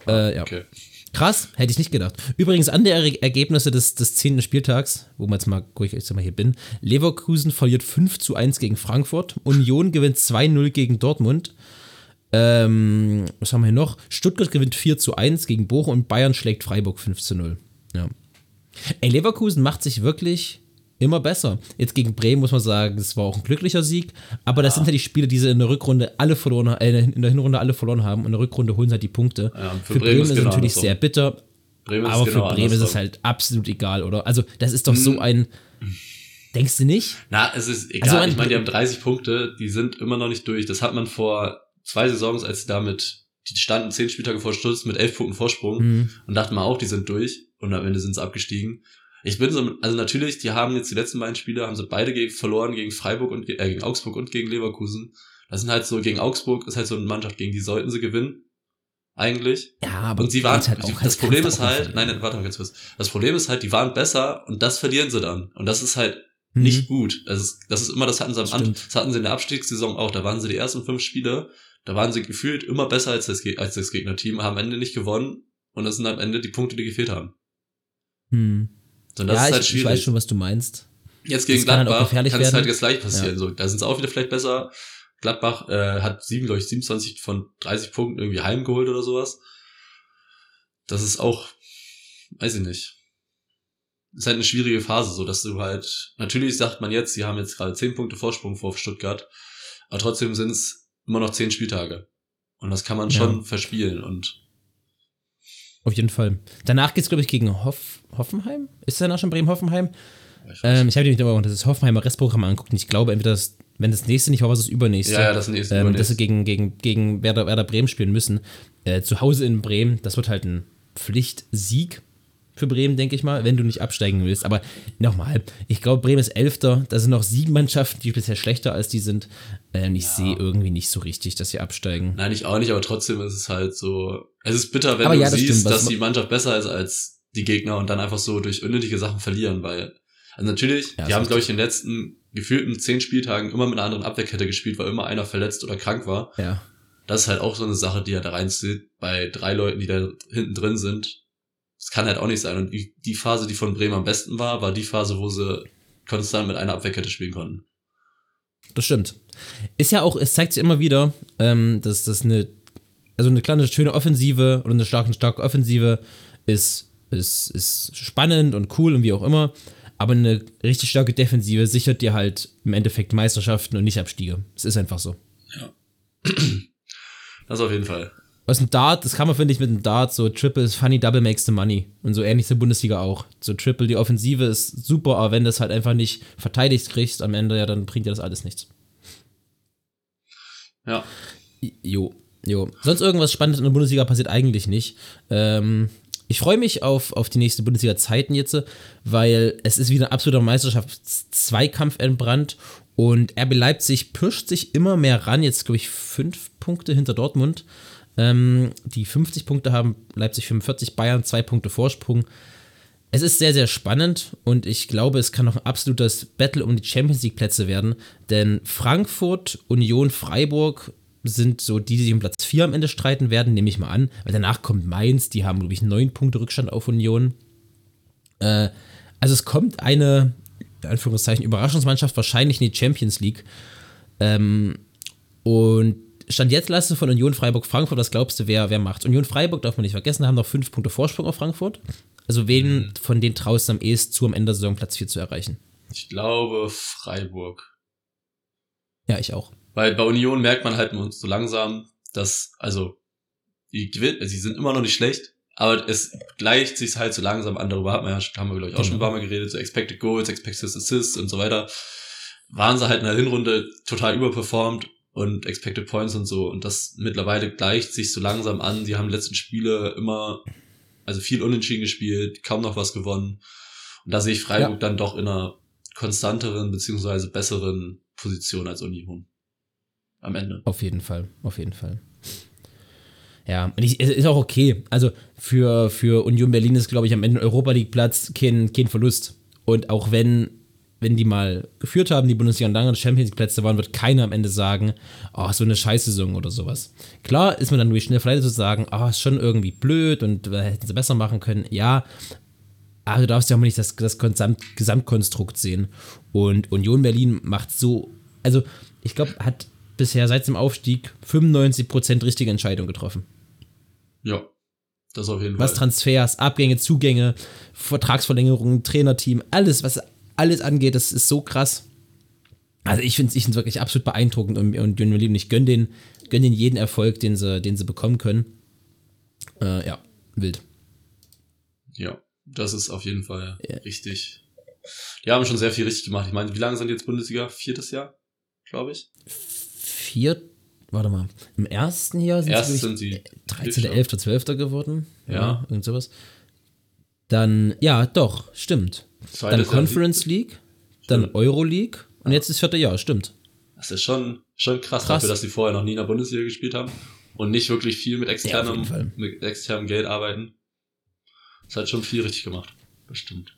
Äh, ja. Okay. Krass, hätte ich nicht gedacht. Übrigens, andere Er- Ergebnisse des, des 10. Spieltags, wo man jetzt mal, wo ich jetzt mal hier bin. Leverkusen verliert 5 zu 1 gegen Frankfurt. Union gewinnt 2-0 gegen Dortmund. Ähm, was haben wir hier noch? Stuttgart gewinnt 4 zu 1 gegen Bochum und Bayern schlägt Freiburg 5 zu 0. Ja. Ey, Leverkusen macht sich wirklich immer besser. Jetzt gegen Bremen muss man sagen, es war auch ein glücklicher Sieg, aber das sind ja die Spiele, die sie in der Rückrunde alle verloren haben, äh, in der Hinrunde alle verloren haben und in der Rückrunde holen sie halt die Punkte. Ja, und für, Bremen, ist es genau natürlich sehr bitter, Bremen aber genau für Bremen ist es halt absolut egal, oder? Also, das ist doch so ein. Denkst du nicht? Na, es ist egal. Also, man- ich meine, die haben 30 Punkte, die sind immer noch nicht durch. Das hat man vor zwei Saisons, als sie da mit die standen zehn Spieltage vor Schluss mit elf Punkten Vorsprung Mhm. und dachten mal auch, die sind durch und am Ende sind sie abgestiegen. Ich bin so, also natürlich, die haben jetzt die letzten beiden Spiele, haben sie beide gegen, verloren gegen Freiburg und äh, gegen Augsburg und gegen Leverkusen. Das sind halt so, gegen Augsburg ist halt so eine Mannschaft, gegen die sollten sie gewinnen. Eigentlich. Ja, aber Und sie waren, halt auch, das kannst Problem ist halt, verlieren. nein, nein, warte mal ganz kurz. Das Problem ist halt, die waren besser und das verlieren sie dann. Und das ist halt Mhm. nicht gut. Das ist, das ist immer, das hatten sie am Anfang, das hatten sie in der Abstiegssaison auch. Da waren sie die ersten fünf Spiele, da waren sie gefühlt immer besser als das, als das Gegnerteam, haben am Ende nicht gewonnen und das sind am Ende die Punkte, die gefehlt haben. Hm. Und das ja, ist halt ich, ich schwierig. weiß schon, was du meinst. Jetzt gegen das kann halt Gladbach kann es halt jetzt gleich passieren. Ja. So, da sind sie auch wieder vielleicht besser. Gladbach äh, hat sieben, glaube ich, 27 von 30 Punkten irgendwie heimgeholt oder sowas. Das ist auch, weiß ich nicht. Ist halt eine schwierige Phase, so dass du halt, natürlich sagt man jetzt, sie haben jetzt gerade 10 Punkte Vorsprung vor Stuttgart, aber trotzdem sind es immer noch 10 Spieltage. Und das kann man Ja. schon verspielen und Auf jeden Fall. Danach geht's, glaube ich, gegen Hoff Hoffenheim. Ist danach schon Bremen-Hoffenheim? ich Ähm, ich habe nämlich aber das Hoffenheimer Restprogramm angeguckt und ich glaube, entweder das, wenn das nächste nicht war, was das übernächste. Ja, ja, das nächste, ähm, übernächste. dass sie gegen, gegen, gegen Werder, Werder Bremen spielen müssen. Äh, zu Hause in Bremen, das wird halt ein Pflichtsieg für Bremen, denke ich mal, wenn du nicht absteigen willst. Aber nochmal, ich glaube, Bremen ist Elfter. Da sind noch sieben Mannschaften, die bisher schlechter als die sind. Äh, und ich sehe irgendwie nicht so richtig, dass sie absteigen. Nein, ich auch nicht, aber trotzdem ist es halt so. Es ist bitter, wenn Aber du ja, das siehst, stimmt, dass die Mannschaft besser ist als die Gegner und dann einfach so durch unnötige Sachen verlieren, weil. Also natürlich, Ja, die haben, glaube ich, in den letzten gefühlten zehn Spieltagen immer mit einer anderen Abwehrkette gespielt, weil immer einer verletzt oder krank war. Ja. Das ist halt auch so eine Sache, die ja da reinzieht, bei drei Leuten, die da hinten drin sind. Das kann halt auch nicht sein. Und die, die Phase, die von Bremen am besten war, war die Phase, wo sie konstant mit einer Abwehrkette spielen konnten. Das stimmt. Ist ja auch, es zeigt sich immer wieder, ähm, dass das eine, also eine kleine, schöne Offensive oder eine starke, starke Offensive ist, ist, ist spannend und cool und wie auch immer. Aber eine richtig starke Defensive sichert dir halt im Endeffekt Meisterschaften und nicht Abstiege. Es ist einfach so. Das auf jeden Fall. Was ein Dart, das kann man, finde ich, mit einem Dart, so Triple ist funny, Double makes the money. Und so ähnlich ist die Bundesliga auch. So Triple, die Offensive ist super, aber wenn du es halt einfach nicht verteidigt kriegst am Ende, ja, dann bringt dir das alles nichts. Ja. Jo, jo. Sonst irgendwas Spannendes in der Bundesliga passiert eigentlich nicht. Ähm, ich freue mich auf, auf die nächste Bundesliga-Zeiten jetzt, weil es ist wieder ein absoluter Meisterschaftszweikampf entbrannt und RB Leipzig pirscht sich immer mehr ran. Jetzt, glaube ich, fünf Punkte hinter Dortmund. Ähm, die 50 Punkte haben Leipzig 45, Bayern zwei Punkte Vorsprung. Es ist sehr, sehr spannend und ich glaube, es kann noch ein absolutes Battle um die Champions League-Plätze werden, denn Frankfurt, Union, Freiburg sind so die, die sich um Platz 4 am Ende streiten werden, nehme ich mal an, weil danach kommt Mainz, die haben, glaube ich, neun Punkte Rückstand auf Union. Äh, also es kommt eine, in Anführungszeichen, Überraschungsmannschaft wahrscheinlich in die Champions League. Ähm, und Stand jetzt leistet du von Union Freiburg Frankfurt, was glaubst du, wer, wer macht? Union Freiburg, darf man nicht vergessen, haben noch fünf Punkte Vorsprung auf Frankfurt. Also wen von den traust du am ehesten zu, am Ende der Saison Platz 4 zu erreichen? Ich glaube Freiburg. Ja, ich auch. Weil bei Union merkt man halt nur so langsam, dass, also, die gewinnen, sie sind immer noch nicht schlecht, aber es gleicht sich halt so langsam an. Darüber hat man ja, haben wir, glaube ich, auch schon ein Genau. paar Mal geredet, so Expected Goals, Expected Assists und so weiter. Waren sie halt in der Hinrunde total überperformt und Expected Points und so. Und das mittlerweile gleicht sich so langsam an. Die haben die letzten Spiele immer, also viel unentschieden gespielt, kaum noch was gewonnen. Und da sehe ich Freiburg Ja. dann doch in einer konstanteren beziehungsweise besseren Position als Union. Am Ende. Auf jeden Fall, auf jeden Fall. Ja, und ich, es ist auch okay. Also für, für Union Berlin ist, glaube ich, am Ende ein Europa League Platz kein, kein Verlust. Und auch wenn, wenn die mal geführt haben, die Bundesliga und lange Champions League Plätze waren, wird keiner am Ende sagen, oh, so eine Scheißsaison oder sowas. Klar ist man dann schnell verleitet zu sagen, oh, ist schon irgendwie blöd und äh, hätten sie besser machen können. Ja, aber du darfst ja auch mal nicht das, das Gesamt, Gesamtkonstrukt sehen. Und Union Berlin macht so, also ich glaube, hat bisher seit dem Aufstieg 95% richtige Entscheidungen getroffen. Ja, das auf jeden Was Fall. Transfers, Abgänge, Zugänge, Vertragsverlängerungen, Trainerteam, alles, was alles angeht, das ist so krass. Also ich finde es ich find's wirklich absolut beeindruckend und, und Union Berlin, ich gönne denen, gönn denen jeden Erfolg, den sie, den sie bekommen können. Äh, ja, wild. Ja, das ist auf jeden Fall Ja. richtig. Die haben schon sehr viel richtig gemacht. Ich meine, wie lange sind die jetzt Bundesliga? Viertes Jahr, glaube ich. Vier, warte mal, im ersten Jahr sind Erst sie sind sie 13., 11., 12. geworden. Ja. Irgend sowas. Dann, ja, doch, stimmt. Zweites Dann Conference League, dann Euroleague und jetzt das vierte Jahr, stimmt. Das ist schon, schon krass, Krass. dafür, dass sie vorher noch nie in der Bundesliga gespielt haben und nicht wirklich viel mit Ja, externem, Fall. mit externem Geld arbeiten. Das hat schon viel richtig gemacht. Bestimmt.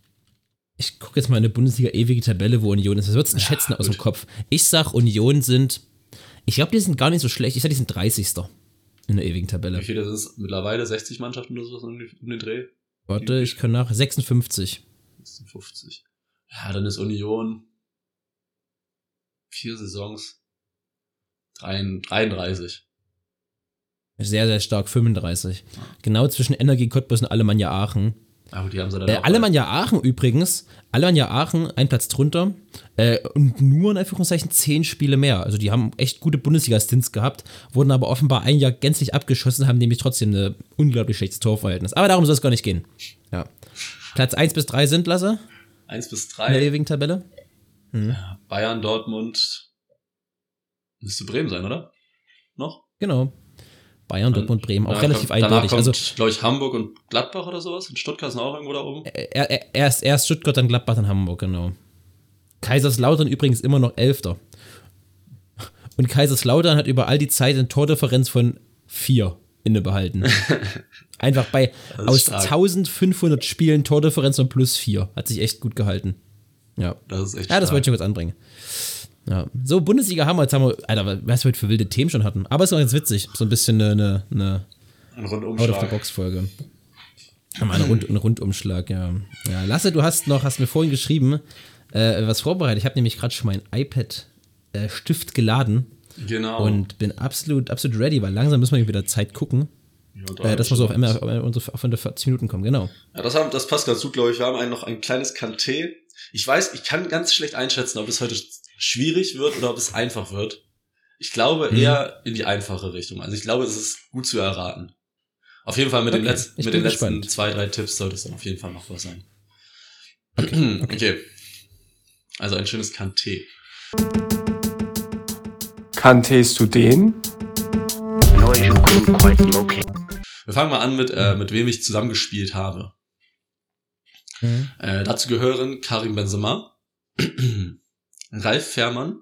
Ich gucke jetzt mal in der Bundesliga ewige Tabelle, wo Union ist. Was würdest du denn schätzen aus dem. Kopf? Ich sag, Union sind, ich glaube, die sind gar nicht so schlecht. Ich sag, die sind 30. in der ewigen Tabelle. Wie viele sind es mittlerweile? 60 Mannschaften oder so um den- um den Dreh? Warte, ich kann nach 56. 50. Ja, dann ist Union vier Saisons 33. Sehr, sehr stark, 35. Genau zwischen Energie Cottbus und Alemannia Aachen. Aber die haben sie dann Äh, Alemannia Aachen übrigens, Alemannia Aachen, ein Platz drunter äh, und nur in Anführungszeichen zehn Spiele mehr. Also die haben echt gute Bundesliga-Stints gehabt, wurden aber offenbar ein Jahr gänzlich abgeschossen, haben nämlich trotzdem ein unglaublich schlechtes Torverhältnis. Aber darum soll es gar nicht gehen. Ja. Platz 1 bis 3 sind, Lasse, 1 bis in der 3. ewigen Tabelle. Bayern, Dortmund. Müsste Bremen sein, oder? Noch? Genau. Bayern, Dortmund, Bremen, auch relativ kommt, eindeutig. Also kommt, glaube ich, Hamburg und Gladbach oder sowas. Und Stuttgart sind auch irgendwo da oben. er, erst, erst Stuttgart, dann Gladbach, dann Hamburg, genau. Kaiserslautern übrigens immer noch Elfter. Und Kaiserslautern hat über all die Zeit eine Tordifferenz von vier innebehalten. Einfach bei ist aus stark. 1500 Spielen Tordifferenz von plus vier. Hat sich echt gut gehalten. Ja. Das ist echt Ja, das stark. wollte ich kurz anbringen. Ja. So, Bundesliga haben wir, jetzt haben wir, Alter, was wir für wilde Themen schon hatten. Aber es war ganz witzig. So ein bisschen eine, eine, Ein eine Rundumschlag. Out-of-the-Box-Folge. Einen, Rund, einen Rundumschlag, ja. ja. Lasse, du hast noch, hast mir vorhin geschrieben, äh, was vorbereitet. Ich habe nämlich gerade schon meinen iPad-Stift geladen Genau. und bin absolut, absolut ready, weil langsam müssen wir wieder Zeit gucken, Ja, äh, dass wir so auf, einmal- auf, unsere- auf unsere 40 Minuten kommen, genau. Ja, das, haben, das passt ganz gut, glaube ich. Wir haben ein, noch ein kleines Kanté. Ich weiß, ich kann ganz schlecht einschätzen, ob es heute schwierig wird oder ob es einfach wird. Ich glaube Mhm. eher in die einfache Richtung. Also ich glaube, es ist gut zu erraten. Auf jeden Fall mit den, Okay, letzten, ich mit den letzten gespannt. zwei, drei Tipps sollte es dann auf jeden Fall machbar sein. Okay. Also ein schönes Kanté. Kanntest du den? Wir fangen mal an mit, äh, mit wem ich zusammengespielt habe. Mhm. Äh, dazu gehören Karim Benzema, Ralf Fährmann,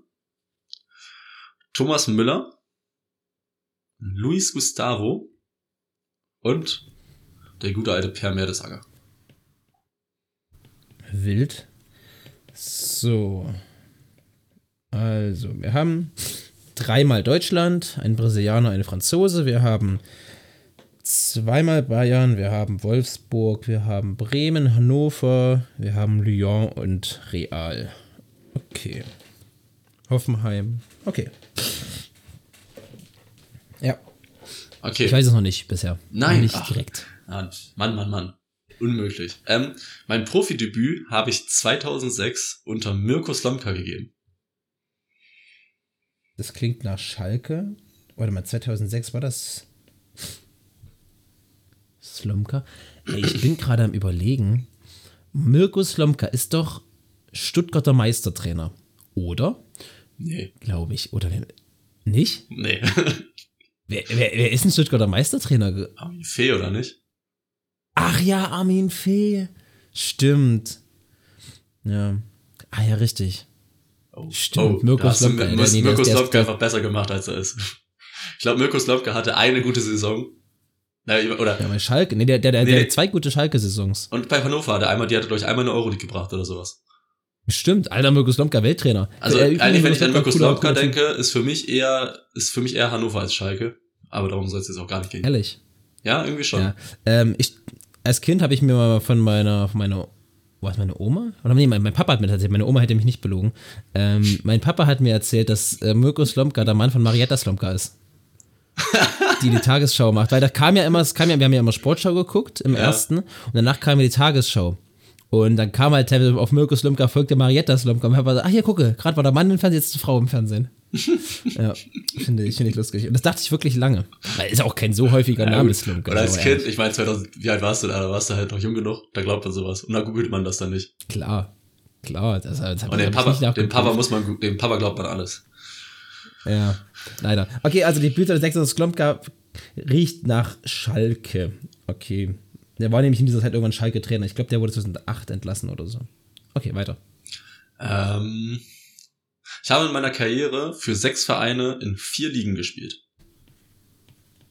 Thomas Müller, Luis Gustavo und der gute alte Per Mertesacker. Wild. So. Also, wir haben dreimal Deutschland, ein Brasilianer, eine Franzose. Wir haben zweimal Bayern, wir haben Wolfsburg, wir haben Bremen, Hannover, wir haben Lyon und Real. Okay. Hoffenheim. Okay. Ja, Okay. ich weiß es noch nicht bisher. Nein, Nicht ach. direkt. Ah, Mann, Mann, Mann. Unmöglich. Ähm, mein Profidebüt habe ich 2006 unter Mirko Slomka gegeben. Das klingt nach Schalke. Warte mal, 2006 war das. Slomka? Ey, ich bin gerade am Überlegen. Mirko Slomka ist doch Stuttgarter Meistertrainer. Oder? Nee. Glaube ich. Oder wer- nicht? Nee. Wer, wer, wer ist ein Stuttgarter Meistertrainer? Armin Fee, oder nicht? Ach ja, Armin Fee. Stimmt. Ja. Ah ja, richtig. Oh, Stimmt, Mirko hast du Slomka, nee, Mirko ist- Slomka einfach besser gemacht, als er ist. Ich glaube, Mirko Slomka hatte eine gute Saison. Na, Oder, Ja, bei Schalke. Nee, der, der, der, Nee, der nee. hat zwei gute Schalke-Saisons. und bei Hannover hat er einmal, die hatte, glaube ich, einmal eine Euroleague gebracht oder sowas. Stimmt, alter Mirko Slomka, Welttrainer. Also Äh, eigentlich, wenn ich an Mirko Slomka denke, ist für mich eher, ist für mich eher Hannover als Schalke. Aber darum soll es jetzt auch gar nicht gehen. Ehrlich. Ja, irgendwie schon. Ja. Ähm, ich, als Kind habe ich mir mal von meiner, von meiner, was, meine Oma? Oder nee, mein, mein Papa hat mir erzählt, meine Oma hätte mich nicht belogen. Ähm, mein Papa hat mir erzählt, dass äh, Mirko Slomka der Mann von Marietta Slomka ist. die die Tagesschau macht. Weil da kam ja immer, es kam ja, wir haben ja immer Sportschau geguckt im Ja. ersten und danach kam ja die Tagesschau. Und dann kam halt auf Mirko Slomka folgte Marietta Slomka. Und mein Papa so, ach hier, gucke, gerade war der Mann im Fernsehen, jetzt ist die Frau im Fernsehen. ja, finde ich, finde ich lustig. Und das dachte ich wirklich lange. Weil ist auch kein so häufiger Ja, Name. Slomka. Oder als Kind, ich meine 2000, wie alt warst du da? Da warst du halt noch jung genug, da glaubt man sowas. Und da googelt man das dann nicht. Klar, klar. Das, das Und dem Papa, dem. Papa muss man, dem Papa glaubt man alles. Ja, leider. Okay, also die Blüte des 6. Klomka riecht nach Schalke. Okay. Der war nämlich in dieser Zeit irgendwann Schalke-Trainer. Ich glaube, der wurde 2008 entlassen oder so. Okay, weiter. Ähm, ich habe in meiner Karriere für sechs Vereine in vier Ligen gespielt.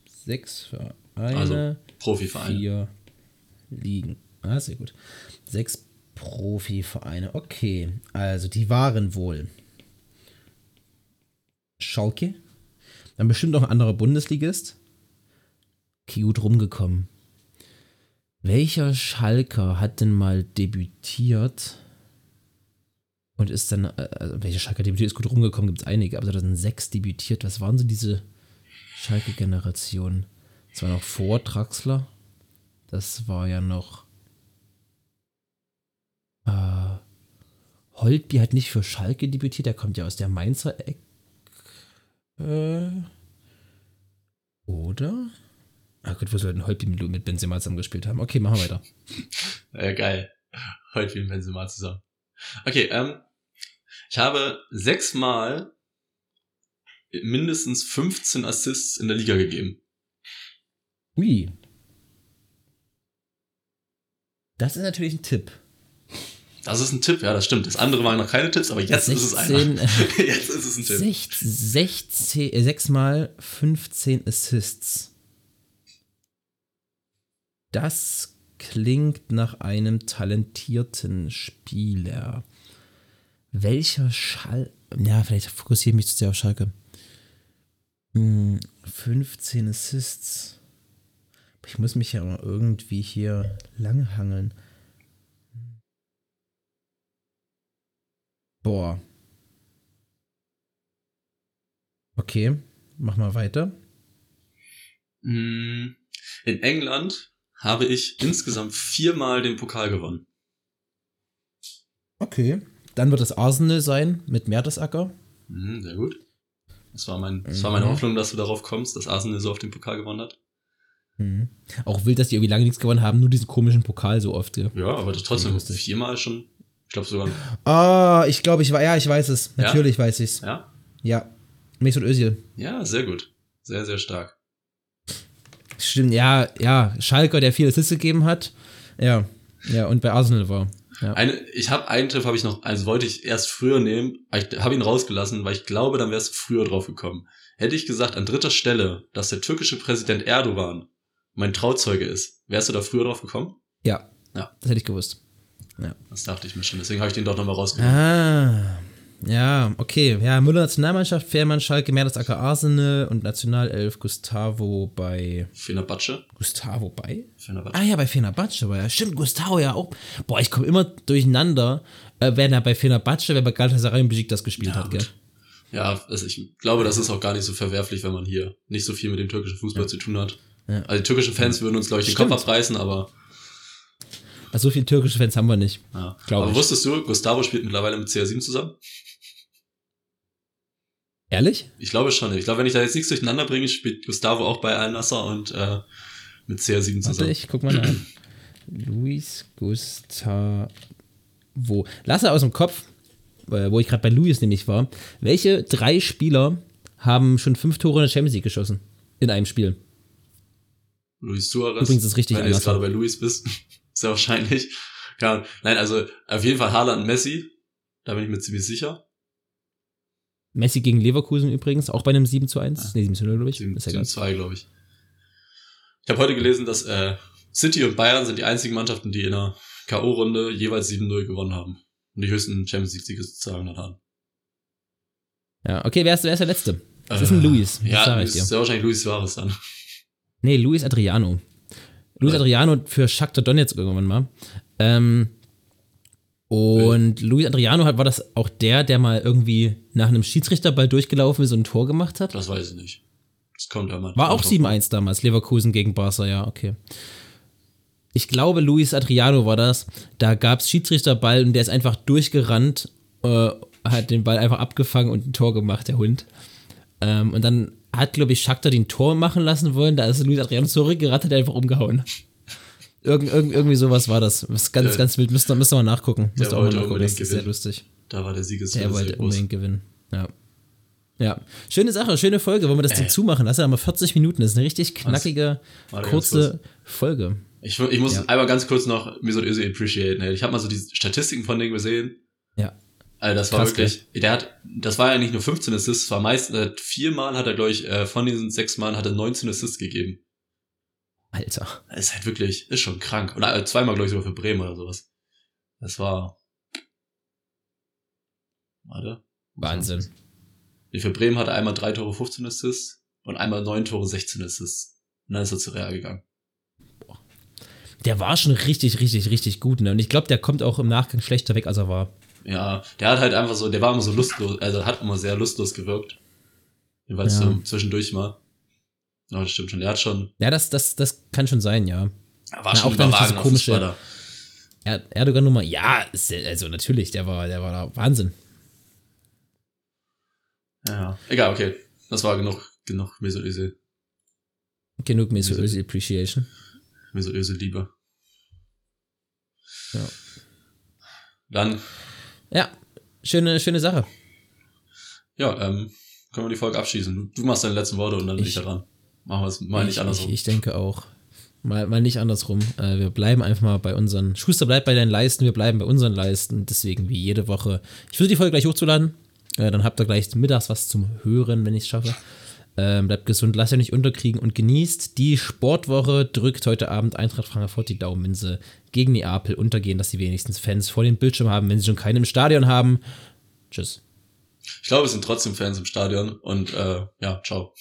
Sechs Vereine, Also Profivereine. vier Ligen. Ah, sehr gut. Sechs Profivereine. Okay, also die waren wohl Schalke. Dann bestimmt noch ein anderer Bundesligist. Okay, gut rumgekommen. Welcher Schalker hat denn mal debütiert und ist dann, äh, also welcher Schalker debütiert, ist gut rumgekommen, gibt es einige, aber 2006 debütiert. Was waren so diese Schalke-Generation? Das war noch vor Draxler. Das war ja noch. Äh, Holtby hat nicht für Schalke debütiert, der kommt ja aus der Mainzer Eck. Äh, oder? Ah gut, wo sollten Holtby mit, Benzema zusammen gespielt haben? Okay, machen wir weiter. Äh, geil. Wie ein Benzema zusammen. Okay, ähm, ich habe sechsmal mindestens 15 Assists in der Liga gegeben. Ui. Das ist natürlich ein Tipp. Das ist ein Tipp, ja, das stimmt. Das andere waren noch keine Tipps, aber jetzt ist es einer. 16, jetzt ist es ein Tipp. 16, 16, äh, 6 mal 15 Assists. Das klingt nach einem talentierten Spieler. Welcher Schall. Ja, vielleicht fokussiere ich mich zu sehr auf Schalke. Hm, 15 Assists. Ich muss mich ja mal irgendwie hier langhangeln. Boah. Okay, mach mal weiter. Mm, In England habe ich insgesamt viermal den Pokal gewonnen. Okay. Dann wird es Arsenal sein mit Mertesacker. Mhm, sehr gut. Das war, mein, das war meine Mhm. Hoffnung, dass du darauf kommst, dass Arsenal so auf den Pokal gewonnen hat. Mhm. Auch wild, dass die irgendwie lange nichts gewonnen haben, nur diesen komischen Pokal so oft. Gell? Ja, aber das trotzdem Lustig. viermal schon. Ich glaube sogar. Ah, ich glaube, ich war, ja, ich weiß es. Ja? Natürlich weiß ich's. Ja? Ja. Mesut Özil. Ja, sehr gut. Sehr, sehr stark. Stimmt, ja, ja. Schalker, der viele Assists gegeben hat. Ja. Ja, und bei Arsenal war. Ja. Eine, ich habe einen Tipp habe ich noch, also wollte ich erst früher nehmen, aber ich habe ihn rausgelassen, weil ich glaube, dann wärst du früher drauf gekommen. Hätte ich gesagt an dritter Stelle, dass der türkische Präsident Erdogan mein Trauzeuge ist, wärst du da früher drauf gekommen? ja. Ja. Das hätte ich gewusst. Das dachte ich mir schon, deswegen habe ich den doch nochmal rausgenommen. Ah. Ja, okay. Ja, Müller Nationalmannschaft, Fährmann, Schalke, Mertesacker, Arsenal und Nationalelf Gustavo bei. Fenerbahce. Gustavo bei? Fenerbahce. Ah ja, bei Fenerbahce war ja. Stimmt, Gustavo ja auch. Boah, ich komme immer durcheinander, äh, wenn er bei Fenerbahce, wer bei Galatasaray und Besiktas gespielt Ja, hat, gell? gut. Ja, also ich glaube, das ist auch gar nicht so verwerflich, wenn man hier nicht so viel mit dem türkischen Fußball zu tun hat. Ja. Also die türkischen Fans würden uns, glaube ich, den Stimmt. Kopf abreißen, aber Also so viele türkische Fans haben wir nicht. ja. Aber ich. wusstest du, Gustavo spielt mittlerweile mit CR7 zusammen? Ehrlich? Ich glaube schon. Ich glaube, wenn ich da jetzt nichts durcheinander bringe, spielt Gustavo auch bei Al-Nassr und äh, mit CR7 Warte, zusammen. ich guck mal an. Luis Gustavo. Lass er aus dem Kopf, äh, wo ich gerade bei Luis nämlich war. Welche drei Spieler haben schon fünf Tore in der Champions League geschossen? In einem Spiel. Luis Suarez. Übrigens ist richtig Wenn du jetzt gerade bei Luis bist, sehr wahrscheinlich. Nein, also auf jeden Fall Haaland und Messi. Da bin ich mir ziemlich sicher. Messi gegen Leverkusen übrigens, auch bei einem 7 zu 1. Nee, 7 zu 0, glaube ich. 7 Ist ja egal. 2, glaube ich. Ich habe heute gelesen, dass äh, City und Bayern sind die einzigen Mannschaften, die in der K.O.-Runde jeweils 7-0 gewonnen haben. Und die höchsten Champions League-Siege sozusagen dann haben. Ja, okay, wer ist, wer ist der Letzte? Das ist ein Äh, Luis. Ja, das ist sehr wahrscheinlich Luis Suarez dann. Nee, Luis Adriano. Luis. Adriano für Shakhtar Donetsk irgendwann mal. Ähm, und Luis Adriano hat, war das auch der, der mal irgendwie nach einem Schiedsrichterball durchgelaufen ist und ein Tor gemacht hat? Das weiß ich nicht. Das kommt ja mal. War auch 7-1 damals, Leverkusen gegen Barca, ja, okay. Ich glaube, Luis Adriano war das. Da gab es Schiedsrichterball und der ist einfach durchgerannt, äh, hat den Ball einfach abgefangen und ein Tor gemacht, der Hund. Ähm, und dann hat, glaube ich, Shakhtar den Tor machen lassen wollen. Da ist Luis Adriano zurückgerannt, hat er einfach umgehauen. Irgend, irgend, irgendwie sowas war das. Das ist ganz, Der- ganz wild. Müsst ihr, müsst ihr mal nachgucken. Müsst ihr auch mal nachgucken. Das ist sehr lustig. Da war der Sieges Der sehr wollte groß. unbedingt gewinnen. Ja. Ja, schöne Sache, schöne Folge. Wollen wir das Ding Ey. zumachen? Das ist ja mal 40 Minuten. Das ist eine richtig knackige, Warte, kurze Folge. Ich, ich muss Ja. einmal ganz kurz noch Mesut Özil appreciaten. ey. Ich habe mal so die Statistiken von dem gesehen. Ja. Also das war Krass, wirklich, der hat, das war ja nicht nur 15 Assists, war meist, äh, viermal hat er, glaube ich, äh, von diesen sechs Malen hat er 19 Assists gegeben. Alter. Das ist halt wirklich, ist schon krank. Oder äh, zweimal, glaube ich, sogar für Bremen oder sowas. Das war, warte. Wahnsinn. Nee, für Bremen hat er einmal drei Tore 15 Assists und einmal neun Tore 16 Assists. Und dann ist er zu Real gegangen. Der war schon richtig, richtig, richtig gut. Ne? Und ich glaube, der kommt auch im Nachgang schlechter weg, als er war. Ja, der hat halt einfach so, der war immer so lustlos, also hat immer sehr lustlos gewirkt. Jeweils Ja. so zwischendurch mal. Ja, das stimmt schon. Der hat schon, Ja, das, das, das kann schon sein, ja. er war Na, schon überragender komische- Fußballer. Er, Erdogan Nummer, ja, also natürlich, der war, der war da Wahnsinn. Ja. Egal, okay. Das war genug, genug Mesut Özil. Genug Mesut Özil Appreciation. Mesut Özil Liebe. Ja. Dann, Ja, schöne, schöne Sache. ja, ähm, können wir die Folge abschließen. Du, du machst deine letzten Worte und dann bin ich Ich- daran. Machen wir es mal nicht ich, andersrum. Ich, ich denke auch. Mal, mal nicht andersrum. Äh, wir bleiben einfach mal bei unseren. Schuster bleibt bei deinen Leisten, wir bleiben bei unseren Leisten. Deswegen wie jede Woche. Ich würde die Folge gleich hochzuladen. Äh, dann habt ihr gleich mittags was zum Hören, wenn ich es schaffe. Ähm, bleibt gesund, lasst euch nicht unterkriegen und genießt die Sportwoche. Drückt heute Abend Eintracht Frankfurt die Daumen, wenn sie gegen Neapel untergehen, dass sie wenigstens Fans vor dem Bildschirm haben, wenn sie schon keine im Stadion haben. Tschüss. Ich glaube, es sind trotzdem Fans im Stadion und äh, ja, ciao.